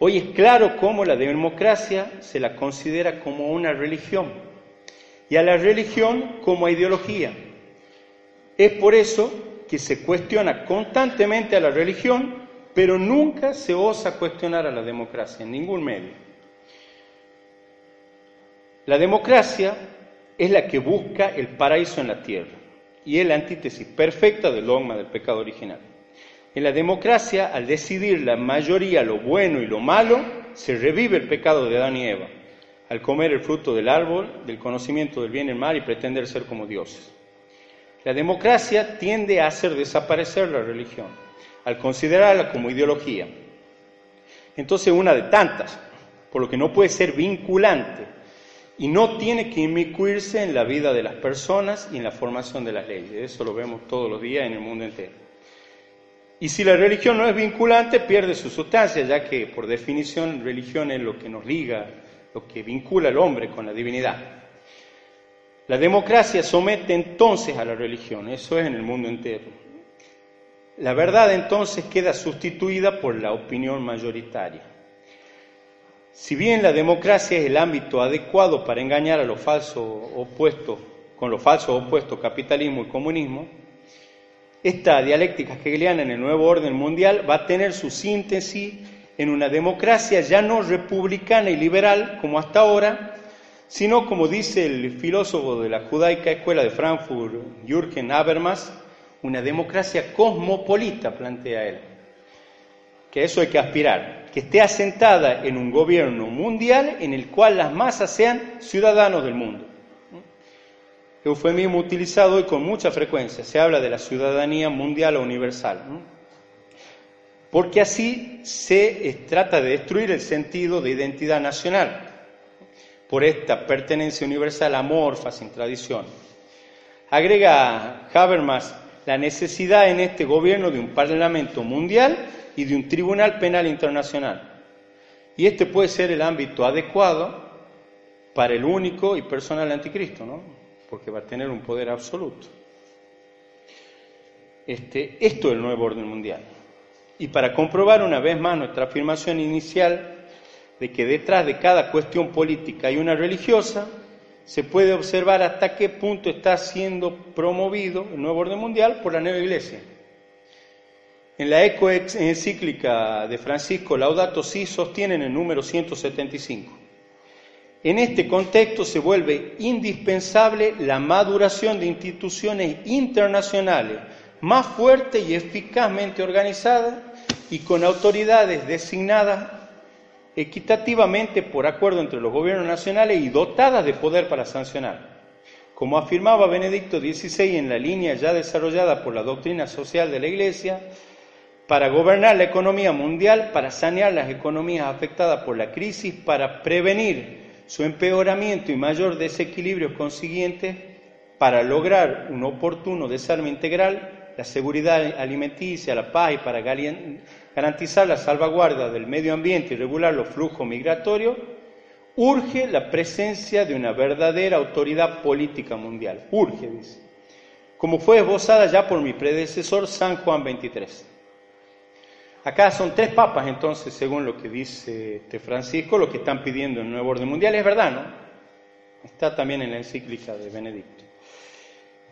Hoy es claro cómo la democracia se la considera como una religión y a la religión como ideología. Es por eso que se cuestiona constantemente a la religión, pero nunca se osa cuestionar a la democracia en ningún medio. La democracia es la que busca el paraíso en la tierra y es la antítesis perfecta del dogma del pecado original. En la democracia, al decidir la mayoría lo bueno y lo malo, se revive el pecado de Adán y Eva, al comer el fruto del árbol, del conocimiento del bien y el mal y pretender ser como dioses. La democracia tiende a hacer desaparecer la religión, al considerarla como ideología. Entonces, una de tantas, por lo que no puede ser vinculante y no tiene que inmiscuirse en la vida de las personas y en la formación de las leyes. Eso lo vemos todos los días en el mundo entero. Y si la religión no es vinculante, pierde su sustancia, ya que por definición religión es lo que nos liga, lo que vincula al hombre con la divinidad. La democracia somete entonces a la religión, eso es en el mundo entero. La verdad entonces queda sustituida por la opinión mayoritaria. Si bien la democracia es el ámbito adecuado para engañar a los falsos opuestos, con los falsos opuestos capitalismo y comunismo, esta dialéctica hegeliana en el nuevo orden mundial va a tener su síntesis en una democracia ya no republicana y liberal como hasta ahora, sino como dice el filósofo de la judaica escuela de Frankfurt, Jürgen Habermas, una democracia cosmopolita, plantea él. Que eso hay que aspirar, que esté asentada en un gobierno mundial en el cual las masas sean ciudadanos del mundo eufemismo utilizado hoy con mucha frecuencia. Se habla de la ciudadanía mundial o universal. Porque así se eh, trata de destruir el sentido de identidad nacional por esta pertenencia universal amorfa, sin tradición. Agrega Habermas la necesidad en este gobierno de un Parlamento mundial y de un Tribunal Penal Internacional. Y este puede ser el ámbito adecuado para el único y personal anticristo, ¿no? porque va a tener un poder absoluto. Este, esto es el nuevo orden mundial. Y para comprobar una vez más nuestra afirmación inicial de que detrás de cada cuestión política hay una religiosa, se puede observar hasta qué punto está siendo promovido el nuevo orden mundial por la nueva iglesia. En la eco encíclica de Francisco Laudato Si sostienen el número 175. En este contexto se vuelve indispensable la maduración de instituciones internacionales más fuertes y eficazmente organizadas y con autoridades designadas equitativamente por acuerdo entre los gobiernos nacionales y dotadas de poder para sancionar. Como afirmaba Benedicto XVI en la línea ya desarrollada por la doctrina social de la Iglesia, para gobernar la economía mundial, para sanear las economías afectadas por la crisis, para prevenir su empeoramiento y mayor desequilibrio consiguiente para lograr un oportuno desarme integral, la seguridad alimenticia, la paz y para garantizar la salvaguarda del medio ambiente y regular los flujos migratorios, urge la presencia de una verdadera autoridad política mundial. Urge, dice. Como fue esbozada ya por mi predecesor San Juan 23. Acá son tres papas, entonces, según lo que dice este Francisco, lo que están pidiendo el nuevo orden mundial. Es verdad, ¿no? Está también en la encíclica de Benedicto.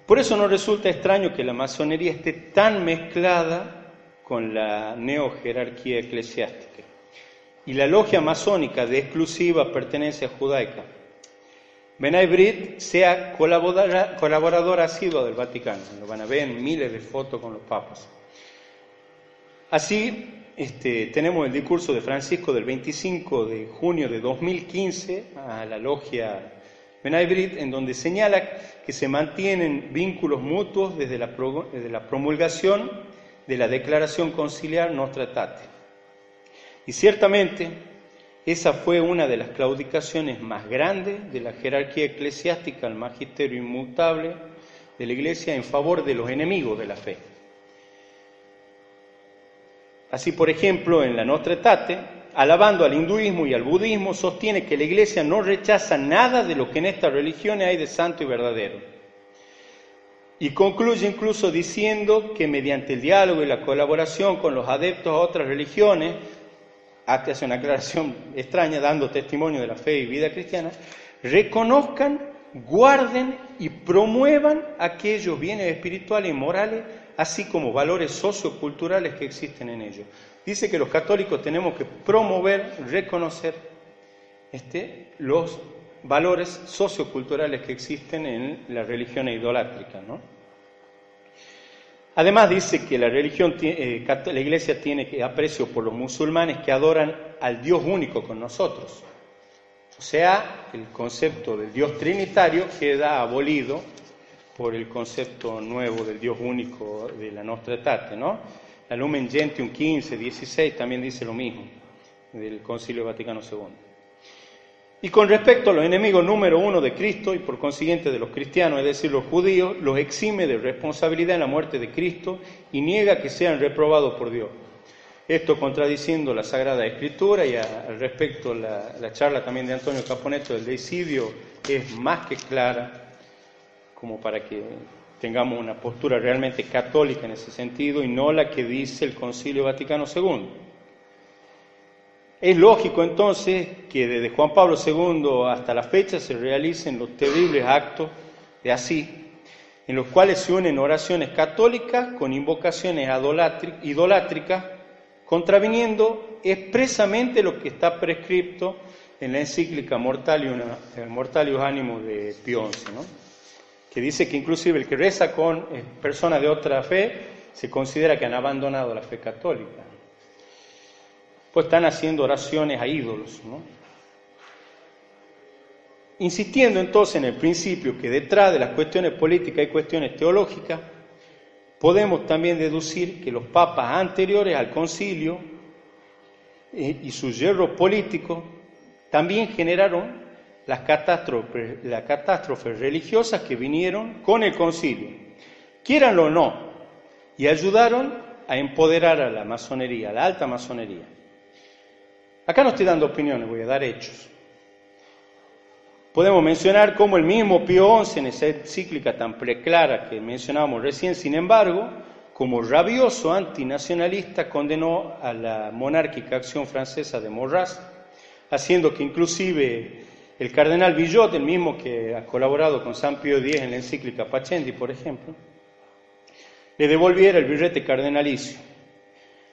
Por eso no resulta extraño que la masonería esté tan mezclada con la neojerarquía eclesiástica y la logia masónica de exclusiva pertenencia judaica. Benay Brit sea colaboradora, colaborador asiduo del Vaticano. Lo van a ver en miles de fotos con los papas. Así, este, tenemos el discurso de Francisco del 25 de junio de 2015 a la logia En donde señala que se mantienen vínculos mutuos desde la, promulgación de la Declaración Conciliar Nostra Aetate. Y ciertamente, esa fue una de las claudicaciones más grandes de la jerarquía eclesiástica al magisterio inmutable de la Iglesia en favor de los enemigos de la fe. Así, por ejemplo, en la Nostra Aetate alabando al hinduismo y al budismo, sostiene que la Iglesia no rechaza nada de lo que en estas religiones hay de santo y verdadero. Y concluye incluso diciendo que mediante el diálogo y la colaboración con los adeptos a otras religiones, hace una aclaración extraña, dando testimonio de la fe y vida cristiana, reconozcan, guarden y promuevan aquellos bienes espirituales y morales, así como valores socioculturales que existen en ellos. Dice que los católicos tenemos que promover, reconocer este, los valores socioculturales que existen en la religión idolátrica. Además dice que la eh, iglesia tiene aprecio por los musulmanes que adoran al Dios único con nosotros. O sea, el concepto del Dios trinitario queda abolido por el concepto nuevo del Dios único de la Nostra Aetate, ¿no? La Lumen Gentium 15, 16 también dice lo mismo, del Concilio Vaticano II. Y con respecto a los enemigos número uno de Cristo y por consiguiente de los cristianos, es decir, los judíos, los exime de responsabilidad en la muerte de Cristo y niega que sean reprobados por Dios. Esto contradiciendo la Sagrada Escritura y al respecto la, la charla también de Antonio Caponeto del deicidio es más que clara como para que tengamos una postura realmente católica en ese sentido y no la que dice el Concilio Vaticano II. Es lógico entonces que desde Juan Pablo II hasta la fecha se realicen los terribles actos de así, en los cuales se unen oraciones católicas con invocaciones idolátricas, contraviniendo expresamente lo que está prescripto en la encíclica Mortalius, Mortalius Animus de Pío XI. ¿no? Que dice que inclusive el que reza con eh, personas de otra fe se considera que han abandonado la fe católica. Pues están haciendo oraciones a ídolos. Insistiendo entonces en el principio que detrás de las cuestiones políticas hay cuestiones teológicas, podemos también deducir que los papas anteriores al concilio eh, y sus hierros políticos también generaron las catástrofes, religiosas que vinieron con el concilio, quieranlo o no, y ayudaron a empoderar a la masonería, a la alta masonería. Acá no estoy dando opiniones, voy a dar hechos. Podemos mencionar cómo el mismo Pío XI, en esa encíclica tan preclara que mencionábamos recién, sin embargo, como rabioso antinacionalista, condenó a la monárquica acción francesa de Morras, haciendo que inclusive el cardenal Villot, el mismo que ha colaborado con San Pío X en la encíclica Pacendi, por ejemplo, le devolviera el birrete cardenalicio.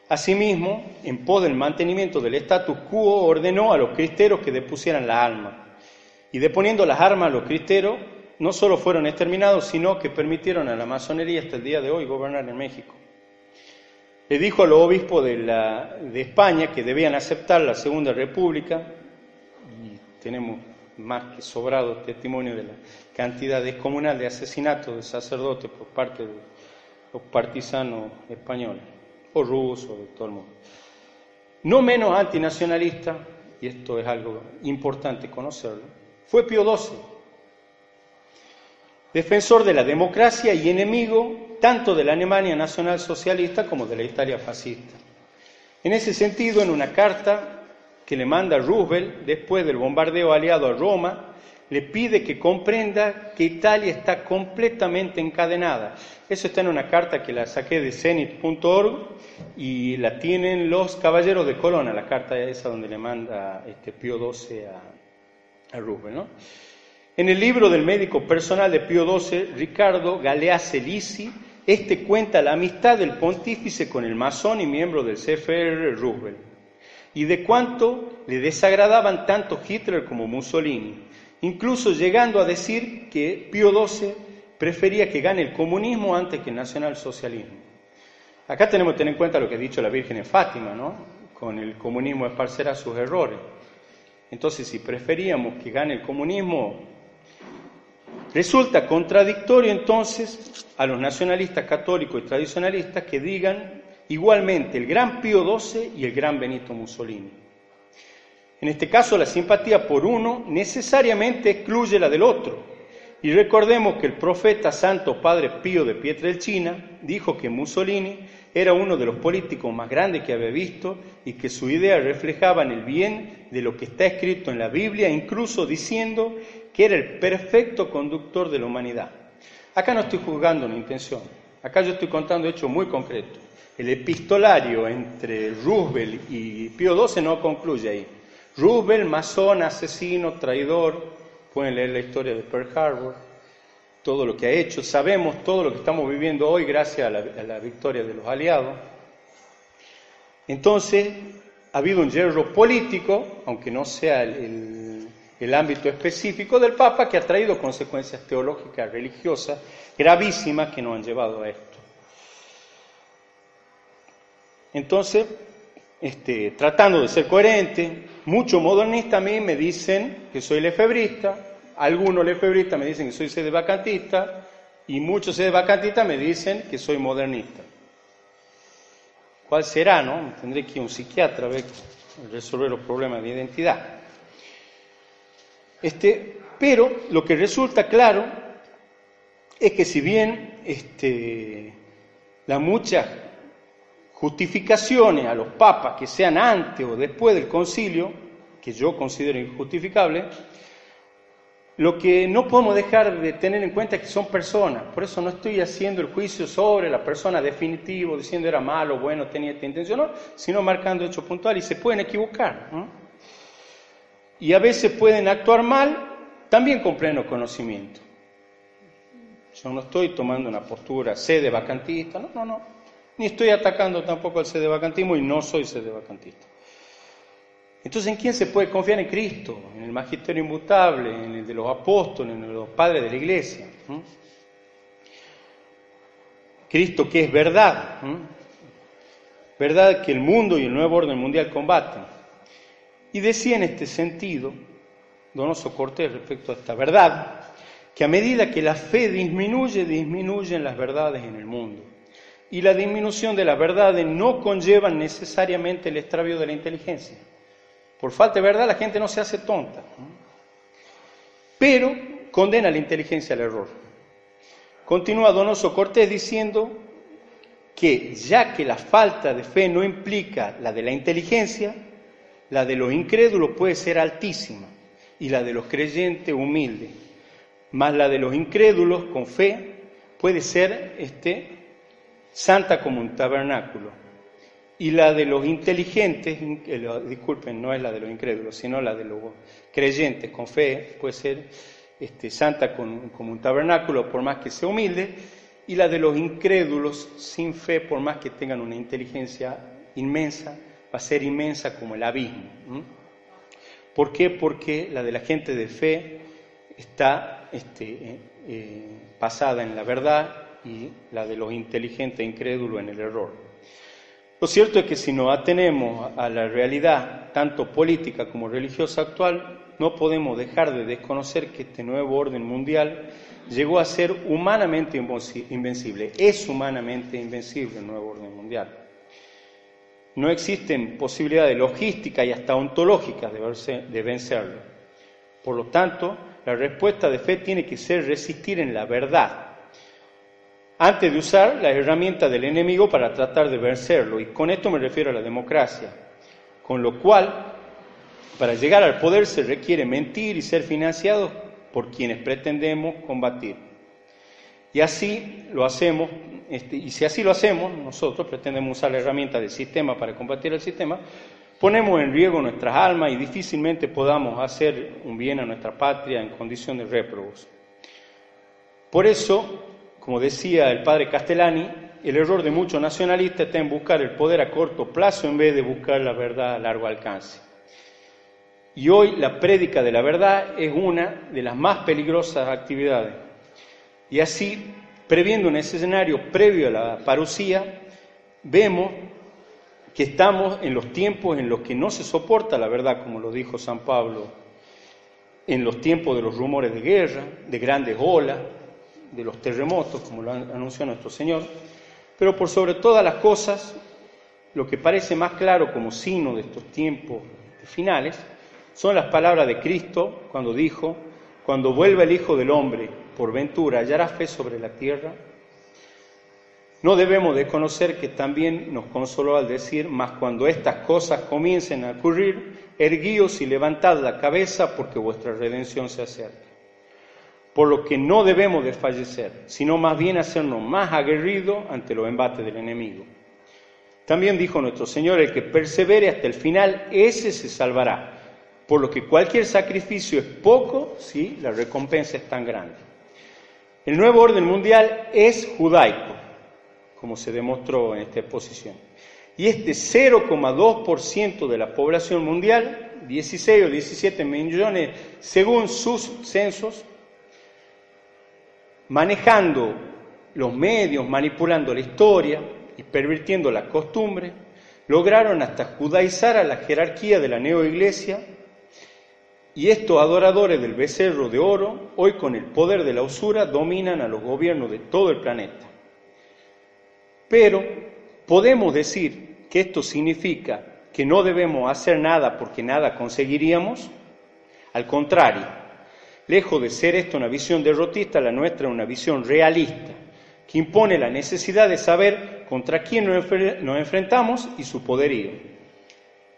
Asimismo, en pos del mantenimiento del status quo, ordenó a los cristeros que depusieran la alma. Y deponiendo las armas a los cristeros, no solo fueron exterminados, sino que permitieron a la masonería hasta el día de hoy gobernar en México. Le dijo a los obispos de, de España que debían aceptar la Segunda República, y tenemos más que sobrado testimonio de la cantidad descomunal de asesinatos de sacerdotes por parte de los partisanos españoles, o rusos, de todo el mundo. No menos antinacionalista, y esto es algo importante conocerlo, fue Pío XII, defensor de la democracia y enemigo tanto de la Alemania nacional socialista como de la Italia fascista. En ese sentido, en una carta que le manda Roosevelt después del bombardeo aliado a Roma, le pide que comprenda que Italia está completamente encadenada. Eso está en una carta que la saqué de zenit.org y la tienen los caballeros de Colonna, la carta esa donde le manda este Pío XII a, a Roosevelt. En el libro del médico personal de Pío XII, Ricardo Galeazzi Lisi, este cuenta la amistad del pontífice con el masón y miembro del CFR Roosevelt y de cuánto le desagradaban tanto Hitler como Mussolini, incluso llegando a decir que Pío XII prefería que gane el comunismo antes que el nacionalsocialismo. Acá tenemos que tener en cuenta lo que ha dicho la Virgen en Fátima, ¿no? Con el comunismo esparcerá sus errores. Entonces, si preferíamos que gane el comunismo, resulta contradictorio entonces a los nacionalistas católicos y tradicionalistas que digan igualmente el gran Pío XII y el gran Benito Mussolini. En este caso, la simpatía por uno necesariamente excluye la del otro, Y recordemos que el profeta Santo Padre Pío de Pietrelcina dijo que Mussolini era uno de los políticos más grandes que había visto y que su idea reflejaba en el bien de lo que está escrito en la Biblia, incluso diciendo que era el perfecto conductor de la humanidad. Acá no estoy juzgando una intención, acá yo estoy contando hechos muy concretos. El epistolario entre Roosevelt y Pío XII no concluye ahí. Roosevelt, masón, asesino, traidor, pueden leer la historia de Pearl Harbor, todo lo que ha hecho, sabemos todo lo que estamos viviendo hoy gracias a la, victoria de los aliados. Entonces, ha habido un yerro político, aunque no sea el, el, ámbito específico del Papa, que ha traído consecuencias teológicas, religiosas, gravísimas que nos han llevado a esto. Entonces, este, tratando de ser coherente, muchos modernistas a mí me dicen que soy lefebrista, algunos lefebristas me dicen que soy sedevacantista y muchos sedevacantistas me dicen que soy modernista. ¿Cuál será, no? Tendré que ir a un psiquiatra a ver, resolver los problemas de identidad. Este, pero lo que resulta claro es que si bien este, las muchas justificaciones a los papas que sean antes o después del concilio, que yo considero injustificable, lo que no podemos dejar de tener en cuenta es que son personas, por eso no estoy haciendo el juicio sobre la persona definitivo, diciendo era malo, bueno, tenía esta intención, no, sino marcando hechos puntuales y se pueden equivocar. Y a veces pueden actuar mal también con pleno conocimiento. Yo no estoy tomando una postura sede vacantista, no, no, no. Ni estoy atacando tampoco al sede vacantismo y no soy sede vacantista. Entonces, ¿en quién se puede confiar? En Cristo, en el magisterio inmutable, en el de los apóstoles, en los padres de la iglesia. Cristo que es verdad, verdad que el mundo y el nuevo orden mundial combaten. Y decía en este sentido, Donoso Cortés respecto a esta verdad, que a medida que la fe disminuye, disminuyen las verdades en el mundo. Y la disminución de las verdades no conlleva necesariamente el extravío de la inteligencia. Por falta de verdad la gente no se hace tonta, pero condena la inteligencia al error. Continúa Donoso Cortés diciendo que ya que la falta de fe no implica la de la inteligencia, la de los incrédulos puede ser altísima y la de los creyentes humilde, más la de los incrédulos con fe puede ser este, santa como un tabernáculo. Y la de los inteligentes, disculpen, no es la de los incrédulos, sino la de los creyentes con fe, puede ser este, santa como un tabernáculo, por más que sea humilde, y la de los incrédulos sin fe, por más que tengan una inteligencia inmensa, va a ser inmensa como el abismo. ¿Por qué? Porque la de la gente de fe está este, eh, eh, basada en la verdad y la de los inteligentes e incrédulos en el error. Lo cierto es que si nos atenemos a la realidad, tanto política como religiosa actual, no podemos dejar de desconocer que este nuevo orden mundial llegó a ser humanamente invencible. Es humanamente invencible el nuevo orden mundial. No existen posibilidades logísticas y hasta ontológicas de vencerlo. Por lo tanto, la respuesta de fe tiene que ser resistir en la verdad, antes de usar la herramienta del enemigo para tratar de vencerlo. Y con esto me refiero a la democracia. Con lo cual, para llegar al poder se requiere mentir y ser financiados por quienes pretendemos combatir. Y así lo hacemos, este, y si así lo hacemos, nosotros pretendemos usar la herramienta del sistema para combatir el sistema, ponemos en riesgo nuestras almas y difícilmente podamos hacer un bien a nuestra patria en condición de réprobos. Por eso, como decía el padre Castellani, el error de muchos nacionalistas está en buscar el poder a corto plazo en vez de buscar la verdad a largo alcance. Y hoy la prédica de la verdad es una de las más peligrosas actividades. Y así, previendo un escenario previo a la parucía, vemos que estamos en los tiempos en los que no se soporta la verdad, como lo dijo San Pablo, en los tiempos de los rumores de guerra, de grandes olas, de los terremotos, como lo anunció nuestro Señor, pero por sobre todas las cosas, lo que parece más claro como signo de estos tiempos finales son las palabras de Cristo cuando dijo, cuando vuelva el Hijo del Hombre, por ventura, hallará fe sobre la tierra. No debemos desconocer que también nos consoló al decir, mas cuando estas cosas comiencen a ocurrir, erguíos y levantad la cabeza porque vuestra redención se acerca. Por lo que no debemos desfallecer, sino más bien hacernos más aguerridos ante los embates del enemigo. También dijo nuestro Señor, el que persevere hasta el final, ese se salvará. Por lo que cualquier sacrificio es poco si la recompensa es tan grande. El nuevo orden mundial es judaico, como se demostró en esta exposición. Y este 0,2% de la población mundial, 16 o 17 millones según sus censos, manejando los medios, manipulando la historia, y pervirtiendo la costumbre, lograron hasta judaizar a la jerarquía de la neoiglesia y estos adoradores del becerro de oro, hoy con el poder de la usura, dominan a los gobiernos de todo el planeta. Pero podemos decir que esto significa que no debemos hacer nada porque nada conseguiríamos. Al contrario, lejos de ser esto una visión derrotista, la nuestra es una visión realista que impone la necesidad de saber contra quién nos enfrentamos y su poderío.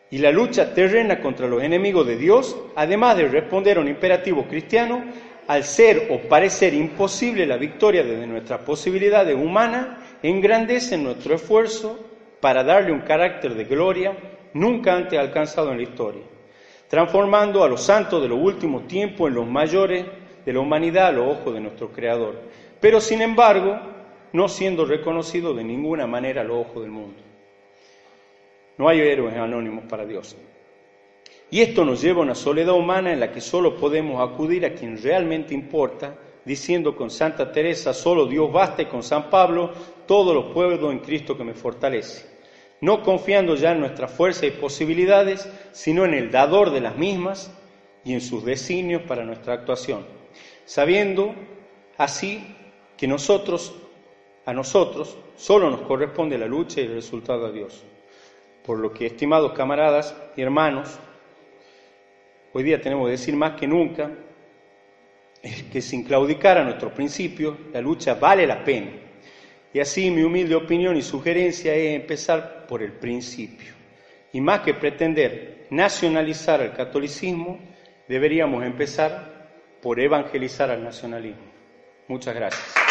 Y la lucha terrena contra los enemigos de Dios, además de responder a un imperativo cristiano, al ser o parecer imposible la victoria desde nuestras posibilidades humanas, engrandece nuestro esfuerzo para darle un carácter de gloria nunca antes alcanzado en la historia, transformando a los santos de los últimos tiempos en los mayores de la humanidad a los ojos de nuestro Creador. Pero sin embargo, no siendo reconocido de ninguna manera al ojo del mundo. No hay héroes anónimos para Dios. Y esto nos lleva a una soledad humana en la que solo podemos acudir a quien realmente importa, diciendo con Santa Teresa, solo Dios basta, y con San Pablo, todos los pueblos en Cristo que me fortalece. No confiando ya en nuestra fuerza y posibilidades, sino en el dador de las mismas y en sus designios para nuestra actuación, sabiendo así que nosotros a nosotros solo nos corresponde la lucha y el resultado a Dios. Por lo que, estimados camaradas y hermanos, hoy día tenemos que decir más que nunca que sin claudicar a nuestros principios, la lucha vale la pena. Y así mi humilde opinión y sugerencia es empezar por el principio. Y más que pretender nacionalizar el catolicismo, deberíamos empezar por evangelizar al nacionalismo. Muchas gracias.